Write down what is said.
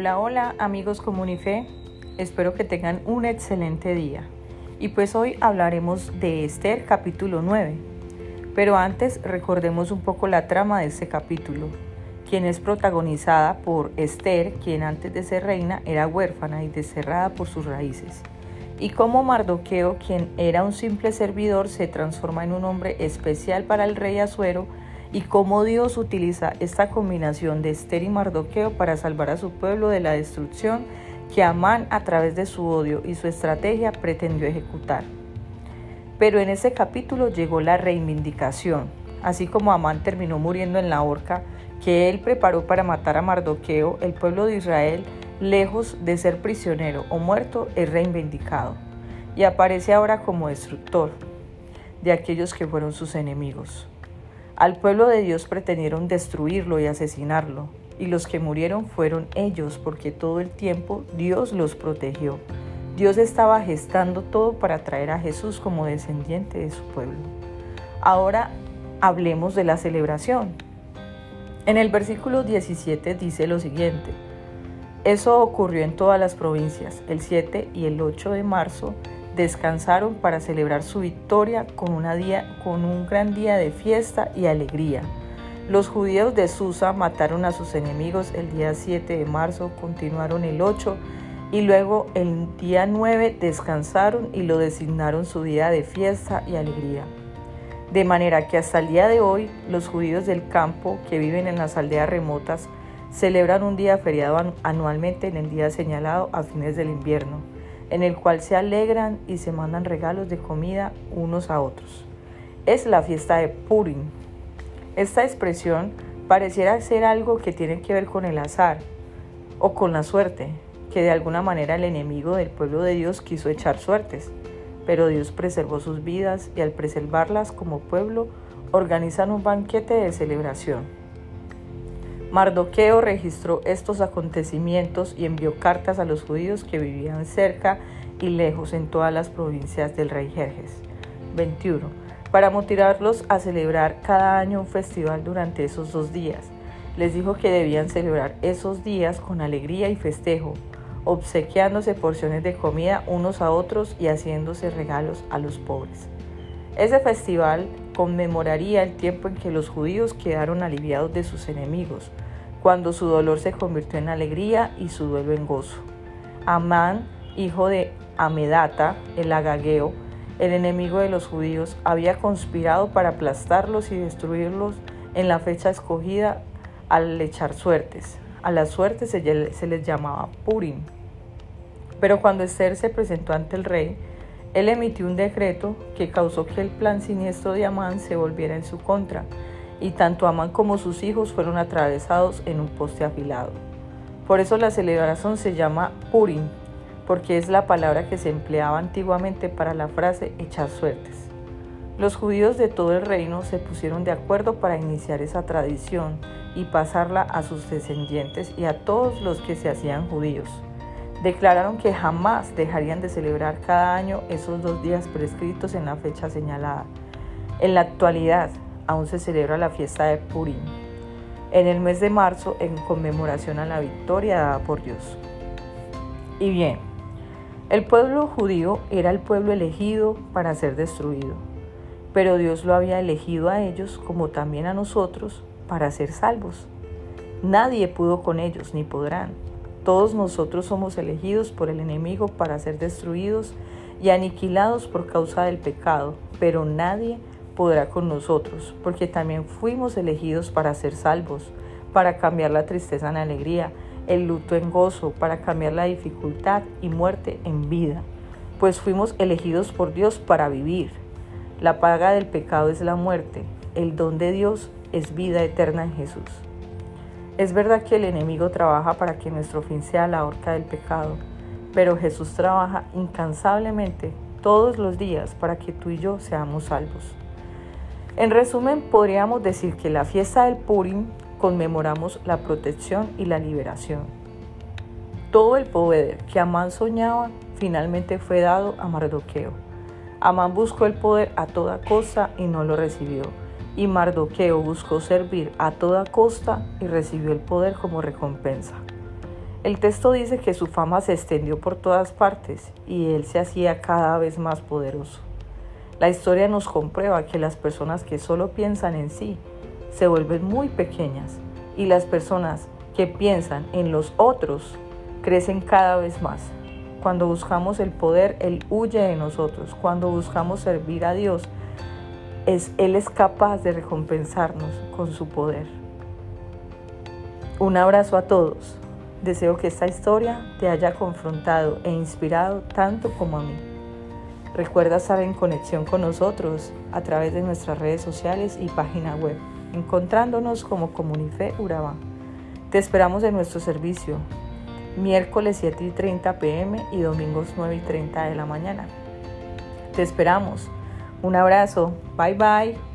Hola, hola amigos Comunife, espero que tengan un excelente día. Y pues hoy hablaremos de Esther capítulo 9. Pero antes recordemos un poco la trama de este capítulo, quien es protagonizada por Esther, quien antes de ser reina era huérfana y desterrada por sus raíces. Y cómo Mardoqueo, quien era un simple servidor, se transforma en un hombre especial para el rey Asuero y cómo Dios utiliza esta combinación de Esther y Mardoqueo para salvar a su pueblo de la destrucción que Amán a través de su odio y su estrategia pretendió ejecutar. Pero en este capítulo llegó la reivindicación, así como Amán terminó muriendo en la horca que él preparó para matar a Mardoqueo, el pueblo de Israel, lejos de ser prisionero o muerto, es reivindicado y aparece ahora como destructor de aquellos que fueron sus enemigos. Al pueblo de Dios pretendieron destruirlo y asesinarlo, y los que murieron fueron ellos, porque todo el tiempo Dios los protegió. Dios estaba gestando todo para traer a Jesús como descendiente de su pueblo. Ahora hablemos de la celebración. En el versículo 17 dice lo siguiente, eso ocurrió en todas las provincias, el 7 y el 8 de marzo descansaron para celebrar su victoria con, un gran día de fiesta y alegría. Los judíos de Susa mataron a sus enemigos el día 7 de marzo, continuaron el 8 y luego el día 9 descansaron y lo designaron su día de fiesta y alegría. De manera que hasta el día de hoy los judíos del campo que viven en las aldeas remotas celebran un día feriado anualmente en el día señalado a fines del invierno en el cual se alegran y se mandan regalos de comida unos a otros. Es la fiesta de Purim. Esta expresión pareciera ser algo que tiene que ver con el azar o con la suerte, que de alguna manera el enemigo del pueblo de Dios quiso echar suertes, pero Dios preservó sus vidas y al preservarlas como pueblo organizan un banquete de celebración. Mardoqueo registró estos acontecimientos y envió cartas a los judíos que vivían cerca y lejos en todas las provincias del rey Jerjes. 21. Para motivarlos a celebrar cada año un festival durante esos dos días. Les dijo que debían celebrar esos días con alegría y festejo, obsequiándose porciones de comida unos a otros y haciéndose regalos a los pobres. Ese festival conmemoraría el tiempo en que los judíos quedaron aliviados de sus enemigos, cuando su dolor se convirtió en alegría y su duelo en gozo. Amán, hijo de Amedata, el agageo, el enemigo de los judíos, había conspirado para aplastarlos y destruirlos en la fecha escogida al echar suertes. A las suertes se, les llamaba Purim. Pero cuando Esther se presentó ante el rey, él emitió un decreto que causó que el plan siniestro de Amán se volviera en su contra y tanto Amán como sus hijos fueron atravesados en un poste afilado. Por eso la celebración se llama Purim, porque es la palabra que se empleaba antiguamente para la frase echar suertes. Los judíos de todo el reino se pusieron de acuerdo para iniciar esa tradición y pasarla a sus descendientes y a todos los que se hacían judíos. Declararon que jamás dejarían de celebrar cada año esos dos días prescritos en la fecha señalada. En la actualidad, aún se celebra la fiesta de Purim, en el mes de marzo en conmemoración a la victoria dada por Dios. Y bien, el pueblo judío era el pueblo elegido para ser destruido, pero Dios lo había elegido a ellos como también a nosotros para ser salvos. Nadie pudo con ellos ni podrán. Todos nosotros somos elegidos por el enemigo para ser destruidos y aniquilados por causa del pecado, pero nadie podrá con nosotros, porque también fuimos elegidos para ser salvos, para cambiar la tristeza en alegría, el luto en gozo, para cambiar la dificultad y muerte en vida, pues fuimos elegidos por Dios para vivir. La paga del pecado es la muerte, el don de Dios es vida eterna en Jesús. Es verdad que el enemigo trabaja para que nuestro fin sea la horca del pecado, pero Jesús trabaja incansablemente todos los días para que tú y yo seamos salvos. En resumen, podríamos decir que la fiesta del Purim conmemoramos la protección y la liberación. Todo el poder que Amán soñaba finalmente fue dado a Mardoqueo. Amán buscó el poder a toda costa y no lo recibió. Y Mardoqueo buscó servir a toda costa y recibió el poder como recompensa. El texto dice que su fama se extendió por todas partes y él se hacía cada vez más poderoso. La historia nos comprueba que las personas que solo piensan en sí se vuelven muy pequeñas y las personas que piensan en los otros crecen cada vez más. Cuando buscamos el poder, Él huye de nosotros. Cuando buscamos servir a Dios, es, Él es capaz de recompensarnos con su poder. Un abrazo a todos. Deseo que esta historia te haya confrontado e inspirado tanto como a mí. Recuerda estar en conexión con nosotros a través de nuestras redes sociales y página web, encontrándonos como Comunife Urabá. Te esperamos en nuestro servicio, miércoles 7 y 30 pm y domingos 9 y 30 de la mañana. Te esperamos. Un abrazo. Bye bye.